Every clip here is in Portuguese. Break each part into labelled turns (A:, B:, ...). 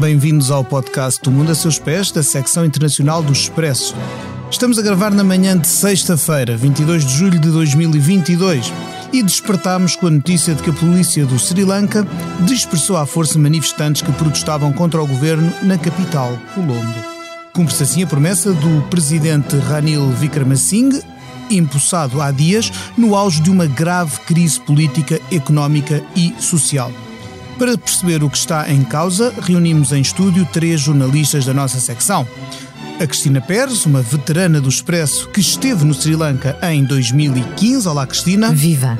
A: Bem-vindos ao podcast do Mundo a Seus Pés, da secção internacional do Expresso. Estamos a gravar na manhã de sexta-feira, 22 de julho de 2022, e despertámos com a notícia de que a polícia do Sri Lanka dispersou à força manifestantes que protestavam contra o governo na capital, Colombo. Cumpre-se assim a promessa do presidente Ranil Wickremesinghe, empossado há dias no auge de uma grave crise política, económica e social. Para perceber o que está em causa, reunimos em estúdio três jornalistas da nossa secção. A Cristina Pérez, uma veterana do Expresso que esteve no Sri Lanka em 2015. Olá, Cristina.
B: Viva!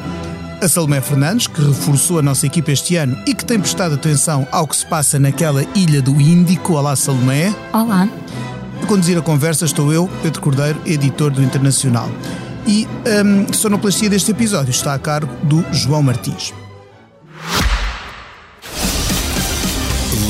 A: A Salomé Fernandes, que reforçou a nossa equipa este ano e que tem prestado atenção ao que se passa naquela ilha do Índico. Olá, Salomé.
B: Olá.
A: A conduzir a conversa estou eu, Pedro Cordeiro, editor do Internacional. E hum, a sonoplastia deste episódio está a cargo do João Martins.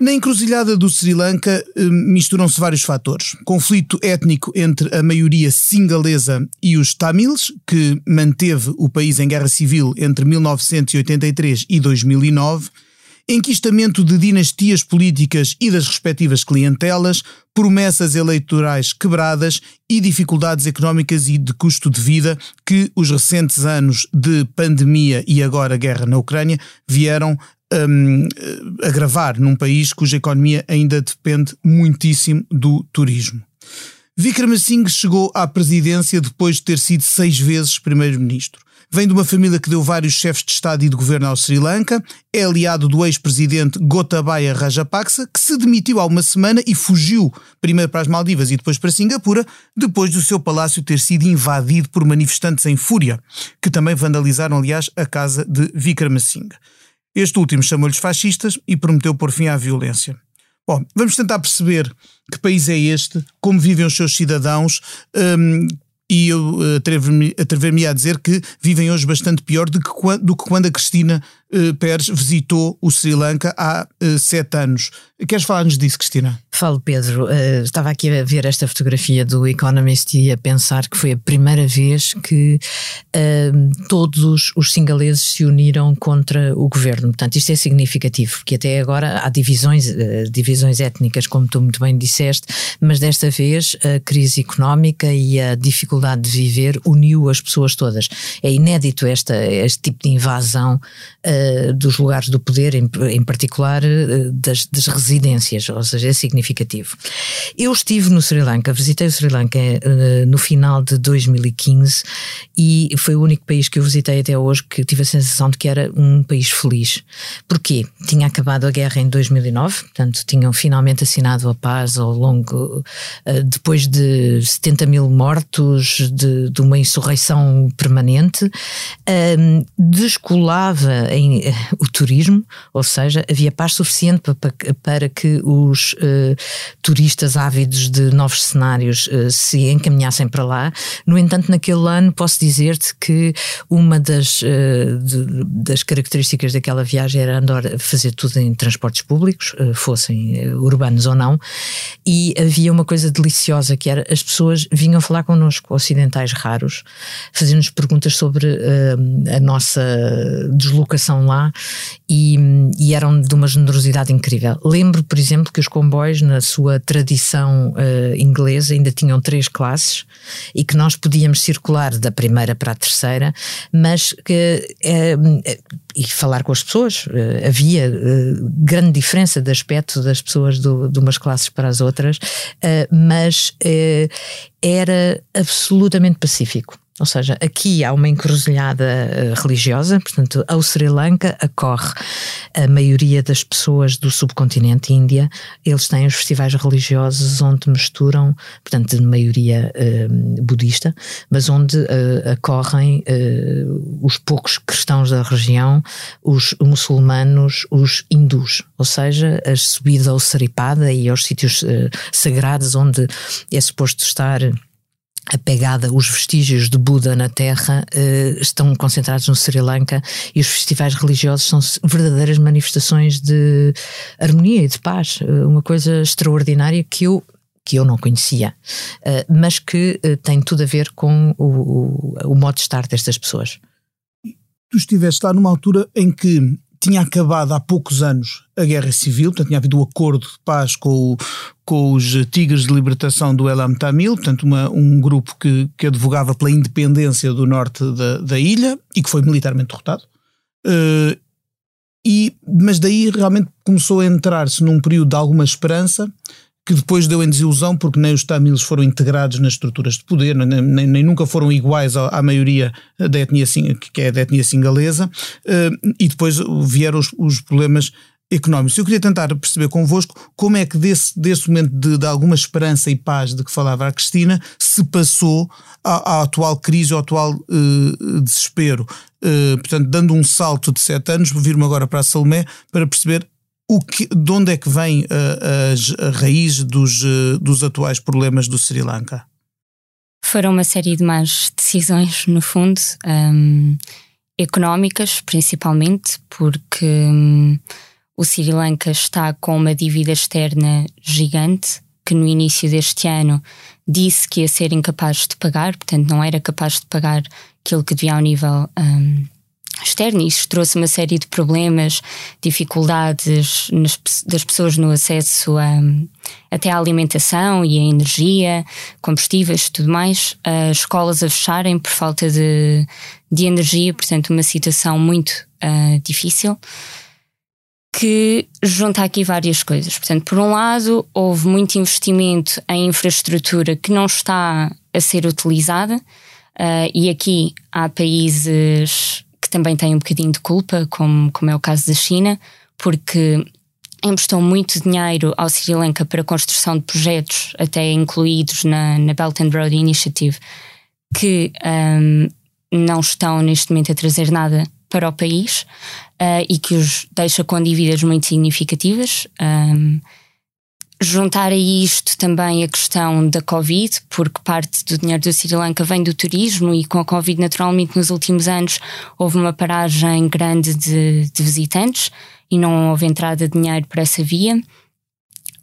A: Na encruzilhada do Sri Lanka eh, misturam-se vários fatores. Conflito étnico entre a maioria singalesa e os Tamils, que manteve o país em guerra civil entre 1983 e 2009, enquistamento de dinastias políticas e das respectivas clientelas, promessas eleitorais quebradas e dificuldades económicas e de custo de vida que os recentes anos de pandemia e agora guerra na Ucrânia vieram um, agravar num país cuja economia ainda depende muitíssimo do turismo. Vikramasinghe chegou à presidência depois de ter sido seis vezes primeiro-ministro. Vem de uma família que deu vários chefes de Estado e de governo ao Sri Lanka, é aliado do ex-presidente Gotabaya Rajapaksa, que se demitiu há uma semana e fugiu primeiro para as Maldivas e depois para Singapura, depois do seu palácio ter sido invadido por manifestantes em fúria, que também vandalizaram, aliás, a casa de Vikramasinghe. Este último chamou-lhes fascistas e prometeu pôr fim à violência. Bom, vamos tentar perceber que país é este, como vivem os seus cidadãos, um, e eu eh, atrever-me atrever a dizer que vivem hoje bastante pior do que, do que quando a Cristina Pérez visitou o Sri Lanka há uh, sete anos. Queres falar-nos disso, Cristina?
B: Falo, Pedro. Uh, estava aqui a ver esta fotografia do Economist e a pensar que foi a primeira vez que todos os singaleses se uniram contra o governo. Portanto, isto é significativo, porque até agora há divisões, divisões étnicas, como tu muito bem disseste, mas desta vez a crise económica e a dificuldade de viver uniu as pessoas todas. É inédito esta, este tipo de invasão uh, dos lugares do poder, em, em particular uh, das, das, residências, ou seja, é significativo. Eu estive no Sri Lanka, visitei o Sri Lanka uh, no final de 2015 e foi o único país que eu visitei até hoje que tive a sensação de que era um país feliz. Porquê? Tinha acabado a guerra em 2009, portanto, tinham finalmente assinado a paz ao longo, depois de 70 mil mortos, de, de uma insurreição permanente, um, descolava em, uh, o turismo, ou seja, havia paz suficiente para, para que os uh, turistas ávidos de novos cenários uh, se encaminhassem para lá. No entanto, naquele ano posso dizer-te que uma das, de, das características daquela viagem era andar fazer tudo em transportes públicos, fossem urbanos ou não, e havia uma coisa deliciosa que era as pessoas vinham falar connosco, ocidentais raros, fazendo-nos perguntas sobre uh, a nossa deslocação lá e, e, eram de uma generosidade incrível. Lembro, por exemplo, que os comboios, na sua tradição uh, inglesa, ainda tinham três classes e que nós podíamos circular da primeira para a terceira, mas que. Uh, e falar com as pessoas. Havia grande diferença de aspecto das pessoas do, de umas classes para as outras, uh, mas era absolutamente pacífico. Ou seja, aqui há uma encruzilhada uh, religiosa, portanto, ao Sri Lanka acorre a maioria das pessoas do subcontinente Índia, eles têm os festivais religiosos onde misturam, portanto, de maioria uh, budista, mas onde uh, acorrem os poucos cristãos da região, os muçulmanos, os hindus, ou seja, a subida ao Saripada e aos sítios sagrados onde é suposto estar a pegada, os vestígios de Buda na Terra uh, estão concentrados no Sri Lanka e os festivais religiosos são verdadeiras manifestações de harmonia e de paz. Uh, uma coisa extraordinária que eu que eu não conhecia, uh, mas que tem tudo a ver com o, o, o modo de estar destas pessoas.
A: Tu estiveste lá numa altura em que tinha acabado há poucos anos a guerra civil, portanto tinha havido o um acordo de paz com, com os Tigres de Libertação do Elam Tamil, portanto uma, um grupo que, que advogava pela independência do norte da, da ilha e que foi militarmente derrotado. Uh, e, mas daí realmente começou a entrar-se num período de alguma esperança que depois deu em desilusão porque nem os tamils foram integrados nas estruturas de poder, nem, nem, nem nunca foram iguais à, à, maioria da etnia, que é da etnia singalesa, uh, e depois vieram os, os, problemas económicos. Eu queria tentar perceber convosco como é que desse, desse momento de, de alguma esperança e paz de que falava a Cristina se passou à, à atual crise, ao atual uh, desespero. Uh, portanto, dando um salto de sete anos, vir-me agora para a Salomé para perceber o que, de onde é que vem a, a, a raiz dos, eh, dos atuais problemas do Sri Lanka?
C: Foram uma série de más decisões, no fundo, um, económicas principalmente, porque um, o Sri Lanka está com uma dívida externa gigante, que no início deste ano disse que ia ser incapaz de pagar, portanto não era capaz de pagar aquilo que devia ao nível um, externo. Isso trouxe uma série de problemas, dificuldades nas, das pessoas no acesso a, até à alimentação e à energia, combustíveis e tudo mais. As escolas a fecharem por falta de, de energia, portanto, uma situação muito uh, difícil. Que junta aqui várias coisas. Portanto, por um lado, houve muito investimento em infraestrutura que não está a ser utilizada, uh, e aqui há países também têm um bocadinho de culpa, como, como é o caso da China, porque emprestou muito dinheiro ao Sri Lanka para a construção de projetos, até incluídos na, na Belt and Road Initiative, que um, não estão neste momento a trazer nada para o país uh, e que os deixa com dívidas muito significativas. Um, juntar a isto também a questão da Covid, porque parte do dinheiro do Sri Lanka vem do turismo e com a Covid, naturalmente, nos últimos anos houve uma paragem grande de, de visitantes e não houve entrada de dinheiro por essa via.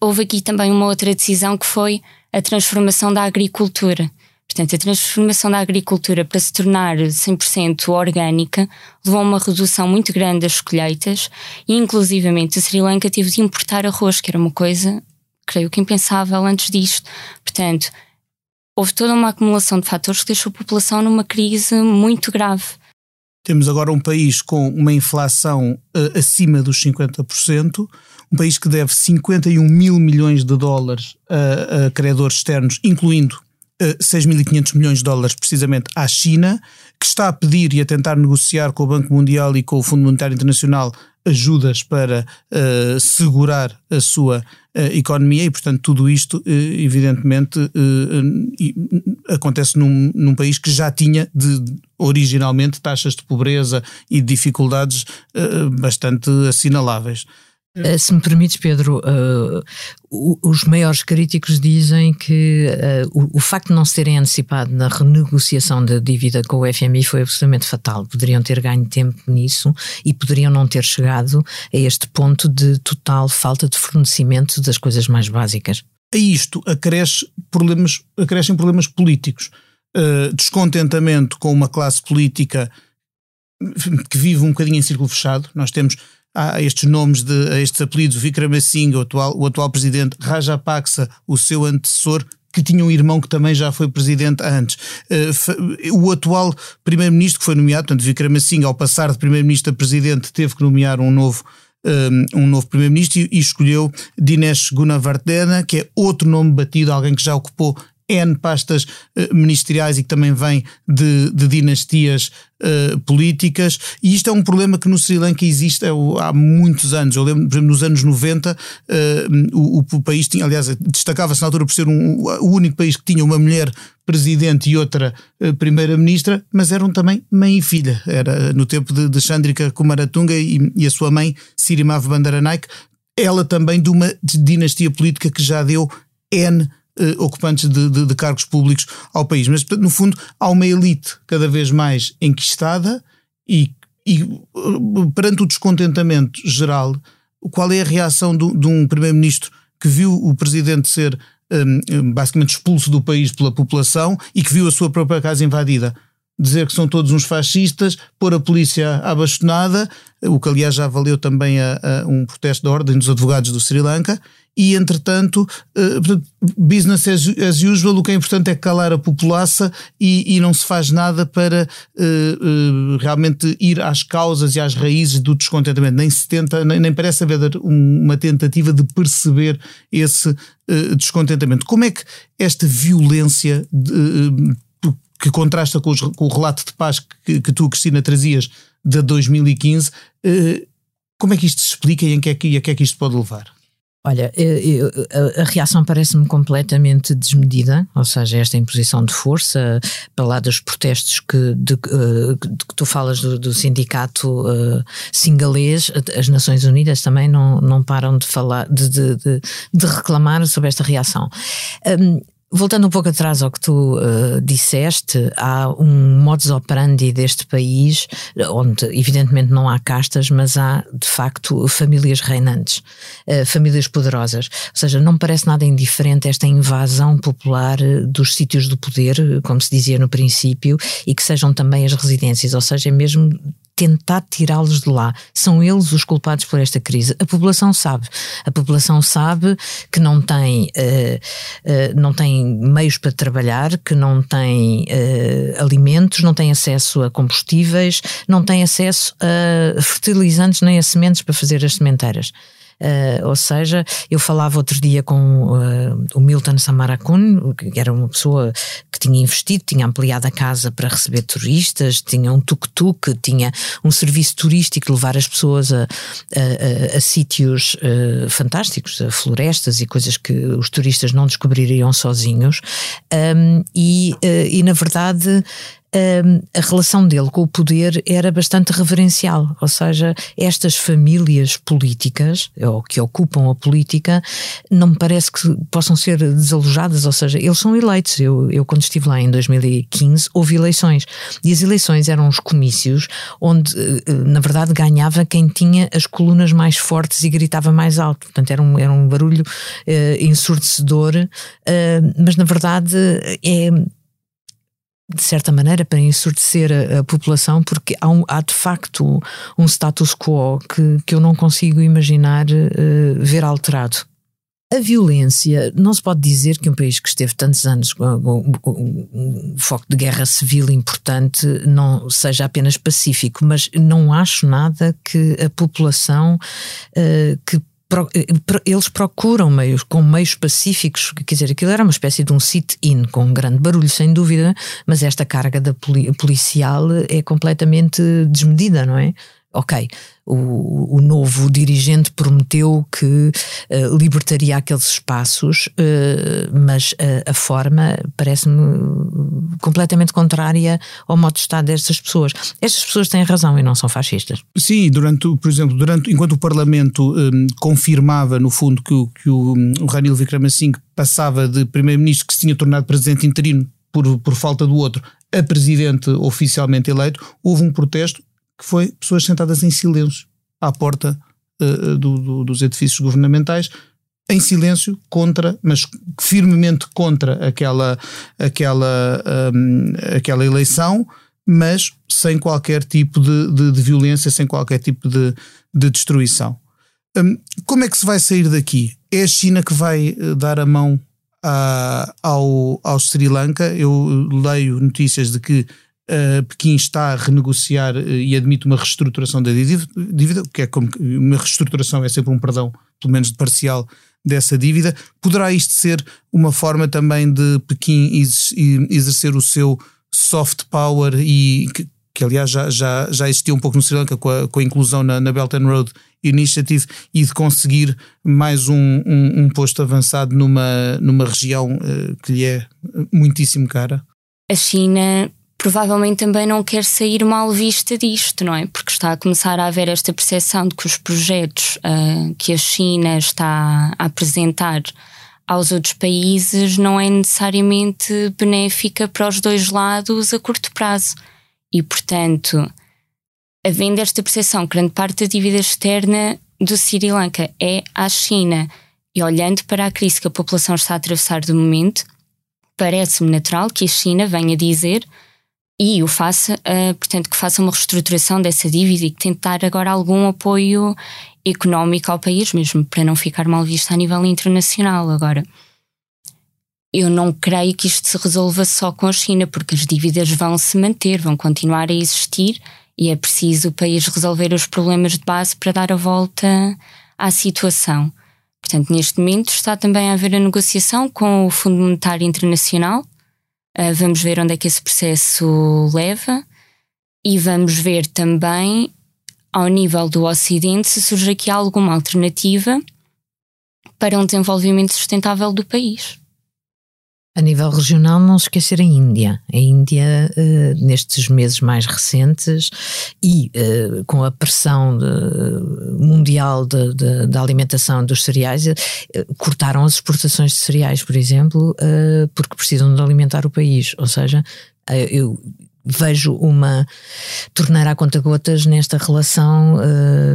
C: Houve aqui também uma outra decisão que foi a transformação da agricultura. Portanto, a transformação da agricultura para se tornar 100% orgânica levou a uma redução muito grande das colheitas e, inclusivamente, o Sri Lanka teve de importar arroz, que era uma coisa creio que impensável antes disto. Portanto, houve toda uma acumulação de fatores que deixou a população numa crise muito grave.
A: Temos agora um país com uma inflação uh, acima dos 50%, um país que deve 51 mil milhões de dólares a, a credores externos, incluindo uh, eh, 6.500 milhões de dólares precisamente à China, que está a pedir e a tentar negociar com o Banco Mundial e com o Fundo Monetário Internacional ajudas para uh, segurar a sua uh, economia e, portanto, tudo isto, uh, evidentemente, acontece num, num, país que já tinha de, originalmente taxas de pobreza e dificuldades bastante assinaláveis.
B: Uh, se me permites, Pedro, uh, os maiores críticos dizem que uh, o, o, facto de não se terem antecipado na renegociação da dívida com o FMI foi absolutamente fatal. Poderiam ter ganho tempo nisso e poderiam não ter chegado a este ponto de total falta de fornecimento das coisas mais básicas.
A: A isto acresce problemas, acrescem problemas políticos. descontentamento com uma classe política que vive um bocadinho em círculo fechado. Nós temos a estes nomes, de, a estes apelidos, Vikramasinghe, o atual, o atual presidente, Rajapaksa, o seu antecessor, que tinha um irmão que também já foi presidente antes. Uh, o atual primeiro-ministro que foi nomeado, portanto, Vikramasinghe, ao passar de primeiro-ministro a presidente, teve que nomear um novo eh, um novo primeiro-ministro e, escolheu Dinesh Gunawardena, que é outro nome batido, alguém que já ocupou N pastas uh, ministeriais e que também vem de, de dinastias uh, políticas, e isto é um problema que no Sri Lanka existe é, há muitos anos. Eu lembro, por exemplo, nos anos 90, uh, eh, o, o, país tinha, aliás, destacava-se na altura por ser um, o único país que tinha uma mulher presidente e outra primeira-ministra, mas eram também mãe e filha. Era no tempo de, de Chandrika Kumaratunga e, e a sua mãe, Sirimav Bandaranaike, ela também de uma dinastia política que já deu N ocupantes de, de, de, cargos públicos ao país. Mas, no fundo, há uma elite cada vez mais enquistada e, e uh, perante o descontentamento geral, qual é a reação do, de um primeiro-ministro que viu o presidente ser um, basicamente expulso do país pela população e que viu a sua própria casa invadida? dizer que são todos uns fascistas, pôr a polícia à bastonada, o que aliás já valeu também a, a um protesto da Ordem dos Advogados do Sri Lanka, e entretanto, uh, business as, usual, o que é importante é calar a população e, e não se faz nada para uh, uh, realmente ir às causas e às raízes do descontentamento. Nem se tenta, nem, nem parece haver uma tentativa de perceber esse descontentamento. Como é que esta violência que contrasta com, os, com, o relato de paz que, que tu, Cristina, trazias de 2015. Eh, como é que isto se explica e, em que é que, a que é que isto pode levar?
B: Olha, a, reação parece-me completamente desmedida, ou seja, esta imposição de força, para lá dos protestos que, de, eh, de que tu falas do, do sindicato uh, singalês, as Nações Unidas também não, não param de falar, de, de, de reclamar sobre esta reação. Um, Voltando um pouco atrás ao que tu uh, disseste, há um modus operandi deste país, onde evidentemente não há castas, mas há de facto famílias reinantes, uh, famílias poderosas. Ou seja, não me parece nada indiferente esta invasão popular eh, dos sítios do poder, como se dizia no princípio, e que sejam também as residências, ou seja, é mesmo tentar tirá-los de lá. São eles os culpados por esta crise. A população sabe. A população sabe que não tem, uh, uh, não tem meios para trabalhar, que não tem uh, alimentos, não tem acesso a combustíveis, não tem acesso a fertilizantes nem a sementes para fazer as sementeiras. Uh, ou seja, eu falava outro dia com uh, o Milton Samarakun, que era uma pessoa que tinha investido, tinha ampliado a casa para receber turistas, tinha um tuk-tuk, tinha um serviço turístico de levar as pessoas a, a, a, a sítios uh, fantásticos, a florestas e coisas que os turistas não descobririam sozinhos. Um, e, e, na verdade, a relação dele com o poder era bastante reverencial, ou seja, estas famílias políticas, ou que ocupam a política, não me parece que possam ser desalojadas, ou seja, eles são eleitos. Eu, eu quando estive lá em 2015, houve eleições, e as eleições eram os comícios onde, eh, na verdade, ganhava quem tinha as colunas mais fortes e gritava mais alto. Portanto, era um, era um barulho uh, ensurdecedor, uh, mas na verdade é de certa maneira, para ensurdecer a, a população, porque há, um, há, de facto um status quo que, que eu não consigo imaginar uh, ver alterado. A violência, não se pode dizer que um país que esteve tantos anos com um, foco de guerra civil importante não seja apenas pacífico, mas não acho nada que a população uh, que eles procuram meios com meios pacíficos, quer dizer, aquilo era uma espécie de um sit-in com um grande barulho, sem dúvida, mas esta carga da policial é completamente desmedida, não é? Ok, o, o novo dirigente prometeu que uh, libertaria aqueles espaços, uh, mas a, a forma parece-me completamente contrária ao modo de estar destas pessoas. Estas pessoas têm razão e não são fascistas.
A: Sim, durante, por exemplo, durante, enquanto o Parlamento um, confirmava, no fundo, que, o, que o, o Ranil Wickremesinghe passava de primeiro-ministro que se tinha tornado presidente interino por, por falta do outro a presidente oficialmente eleito, houve um protesto que foi pessoas sentadas em silêncio à porta uh, do, do, dos edifícios governamentais, em silêncio contra, mas firmemente contra aquela, aquela, um, aquela eleição, mas sem qualquer tipo de, de, de violência, sem qualquer tipo de, de destruição. Um, como é que se vai sair daqui? É a China que vai eh, dar a mão a, ao, ao Sri Lanka? Eu leio notícias de que Uh, Pequim está a renegociar uh, e admite uma reestruturação da dívida, que é como uma reestruturação é sempre um perdão, pelo menos parcial, dessa dívida. Poderá isto ser uma forma também de Pequim exercer o seu soft power e que, que aliás já, já, já existia um pouco no Sri Lanka com a, com a inclusão na, na, Belt and Road Initiative e de conseguir mais um, um, um posto avançado numa, numa região uh, que lhe é muitíssimo cara?
C: A China provavelmente também não quer sair mal vista disto, não é? Porque está a começar a haver esta percepção de que os projetos uh, que a China está a apresentar aos outros países não é necessariamente benéfica para os dois lados a curto prazo. E, portanto, havendo esta percepção, grande parte da dívida externa do Sri Lanka é à China. E olhando para a crise que a população está a atravessar de momento, parece-me natural que a China venha dizer e o faça, uh, portanto, que faça uma reestruturação dessa dívida e que tente dar agora algum apoio económico ao país, mesmo para não ficar mal visto a nível internacional. Agora, eu não creio que isto se resolva só com a China, porque as dívidas vão se manter, vão continuar a existir e é preciso o país resolver os problemas de base para dar a volta à situação. Portanto, neste momento está também a haver a negociação com o Fundo Monetário Internacional. Uh, vamos ver onde é que esse processo leva e vamos ver também, ao nível do Ocidente, se surge aqui alguma alternativa para um desenvolvimento sustentável do país.
B: A nível regional, não esquecer a Índia. A Índia, uh, nestes meses mais recentes e uh, com a pressão de, mundial da alimentação dos cereais, cortaram as exportações de cereais, por exemplo, porque precisam de alimentar o país. Ou seja, eu vejo uma tornar a conta-gotas nesta relação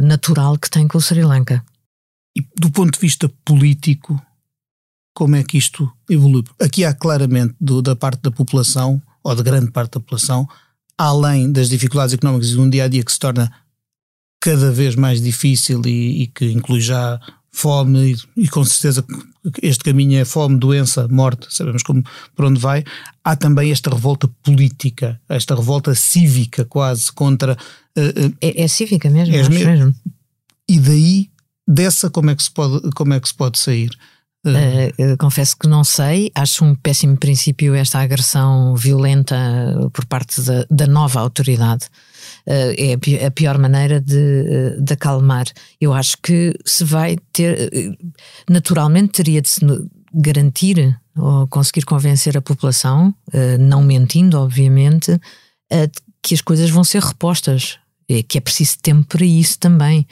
B: natural que tem com o Sri Lanka.
A: E do ponto de vista político, como é que isto evolui. Aqui há claramente do, da parte da população, ou de grande parte da população, além das dificuldades económicas e de um dia a dia que se torna cada vez mais difícil e, e que inclui já fome e, e, com certeza este caminho é fome, doença, morte, sabemos como, por onde vai, há também esta revolta política, esta revolta cívica quase contra...
B: Uh, uh, é, é, cívica mesmo, é mesmo. mesmo.
A: E daí, dessa como é que se pode, como é que se pode sair?
B: Uh, confesso que não sei, acho um péssimo princípio esta agressão violenta por parte da, da nova autoridade. Uh, é a pior maneira de, de acalmar. Eu acho que se vai ter, naturalmente teria de se garantir ou conseguir convencer a população, uh, não mentindo, obviamente, que as coisas vão ser repostas, que é preciso tempo para isso também.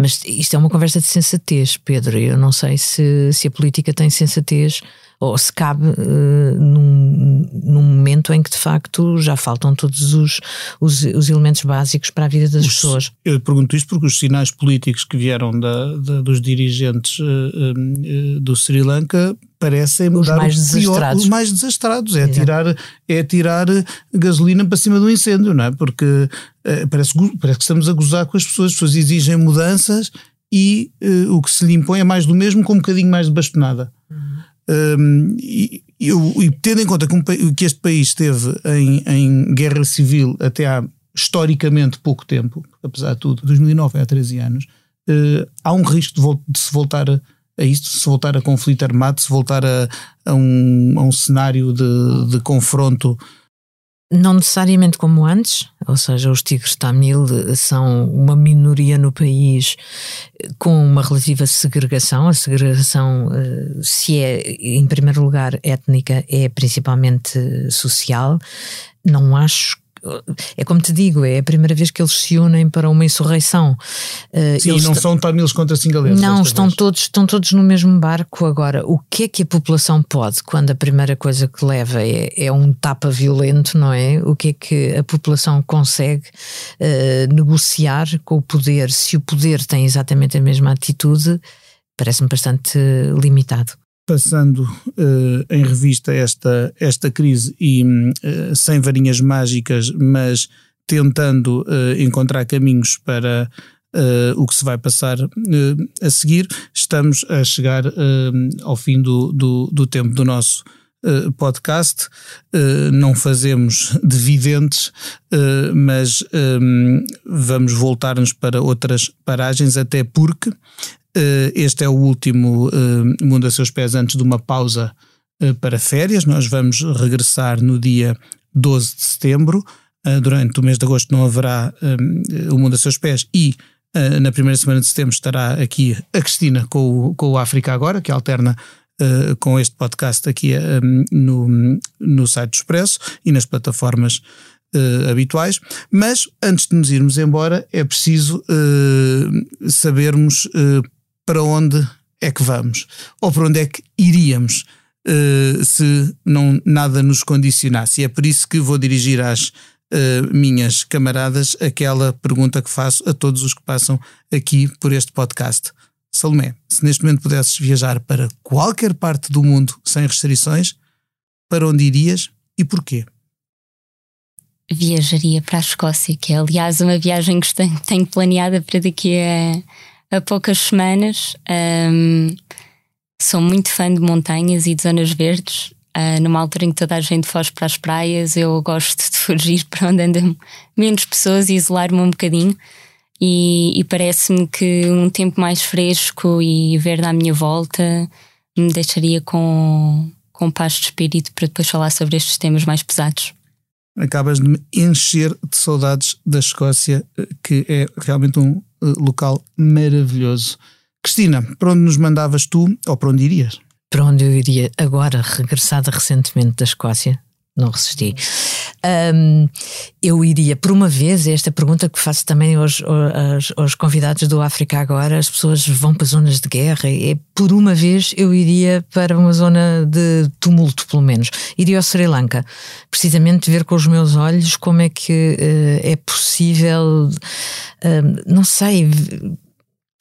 B: Mas isto é uma conversa de sensatez, Pedro. Eu não sei se, se a política tem sensatez ou se cabe uh, num, num, momento em que de facto já faltam todos os, os, os elementos básicos para a vida das os, pessoas.
A: Eu pergunto isto porque os sinais políticos que vieram da, da dos dirigentes uh, uh, do Sri Lanka parecem
B: os mais desastrados.
A: os mais desastrados. É tirar, é tirar gasolina para cima do incêndio, não é? Porque parece, parece que estamos a gozar com as pessoas. As pessoas exigem mudanças e o que se lhe impõe é mais do mesmo com um bocadinho mais de bastonada. Uhum. Um, e, eu, e, tendo em conta que, que este país esteve em, em, guerra civil até há historicamente pouco tempo, apesar de tudo, 2009 é há 13 anos, uh, há um risco de, de, se voltar a, a isto, se voltar a conflito armado, se voltar a, a, um, a um, cenário de, de confronto
B: não necessariamente como antes, ou seja, os tigres tamil são uma minoria no país com uma relativa segregação. A segregação, eh, se é em primeiro lugar étnica, é principalmente social. Não acho é como te digo, é a primeira vez que eles se unem para uma insurreição.
A: Eh, Sim, eles não são tamiles contra singaleses.
B: Não, estão todos, estão todos no mesmo barco. Agora, o que é que a população pode quando a primeira coisa que leva é, é um tapa violento, não é? O que é que a população consegue uh, negociar com o poder? Se o poder tem exatamente a mesma atitude, parece-me bastante limitado
A: passando uh, em revista esta, esta crise e uh, sem varinhas mágicas, mas tentando uh, encontrar caminhos para o que se vai passar a seguir, estamos a chegar ao fim do, do, do, tempo do nosso podcast. não fazemos de videntes, mas vamos voltar-nos para outras paragens, até porque este é o último uh, Mundo a Seus Pés antes de uma pausa uh, para férias. Nós vamos regressar no dia 12 de setembro. durante o mês de agosto não haverá o Mundo a Seus Pés e na primeira semana de setembro estará aqui a Cristina com o, com o África Agora, que alterna com este podcast aqui no, no site do Expresso e nas plataformas Uh, habituais, mas antes de nos irmos embora é preciso uh, sabermos uh, para onde é que vamos? Ou para onde é que iríamos uh, se não nada nos condicionasse? E é por isso que vou dirigir às uh, minhas camaradas aquela pergunta que faço a todos os que passam aqui por este podcast. Salomé, se neste momento pudesses viajar para qualquer parte do mundo sem restrições, para onde irias e porquê?
C: Viajaria para a Escócia, que é aliás uma viagem que tenho planeada para daqui a, a poucas semanas. Um, sou muito fã de montanhas e de zonas verdes. Uh, numa altura em que toda a gente foge para as praias, eu gosto de fugir para onde andam menos pessoas e isolar-me um bocadinho e, e parece-me que um tempo mais fresco e verde à minha volta me deixaria com, com paz de espírito para depois falar sobre estes temas mais pesados.
A: Acabas de me encher de saudades da Escócia, que é realmente um eh, local maravilhoso. Cristina, para onde nos mandavas tu ou para onde irias?
B: Para onde eu iria agora, regressada recentemente da Escócia, não resisti. Um, eu iria, por uma vez, esta pergunta que faço também aos, aos, aos, convidados do África agora: as pessoas vão para zonas de guerra, e por uma vez eu iria para uma zona de tumulto, pelo menos. Iria ao Sri Lanka, precisamente ver com os meus olhos como é que uh, é possível, uh, não sei,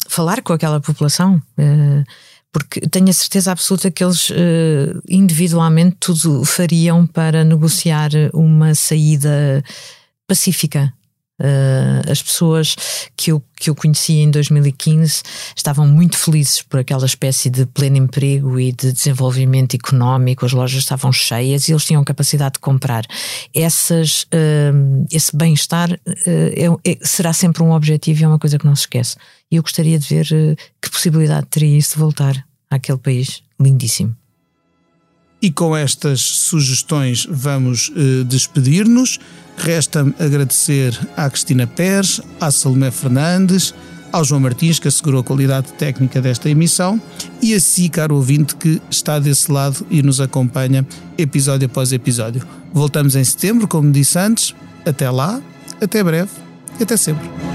B: falar com aquela população. Uh, porque tenho a certeza absoluta que eles uh, individualmente tudo fariam para negociar uma saída pacífica. Uh, as pessoas que eu, que eu conheci em 2015 estavam muito felizes por aquela espécie de pleno emprego e de desenvolvimento económico, as lojas estavam cheias e eles tinham capacidade de comprar. Essas, uh, esse bem-estar uh, é, é, será sempre um objetivo e é uma coisa que não se esquece. E eu gostaria de ver que possibilidade teria isso de voltar àquele país lindíssimo.
A: E com estas sugestões vamos uh, despedir-nos. Resta-me agradecer à Cristina Pérez, à Salomé Fernandes, ao João Martins, que assegurou a qualidade técnica desta emissão, e a si, caro ouvinte, que está desse lado e nos acompanha episódio após episódio. Voltamos em setembro, como disse antes. Até lá, até breve e até sempre.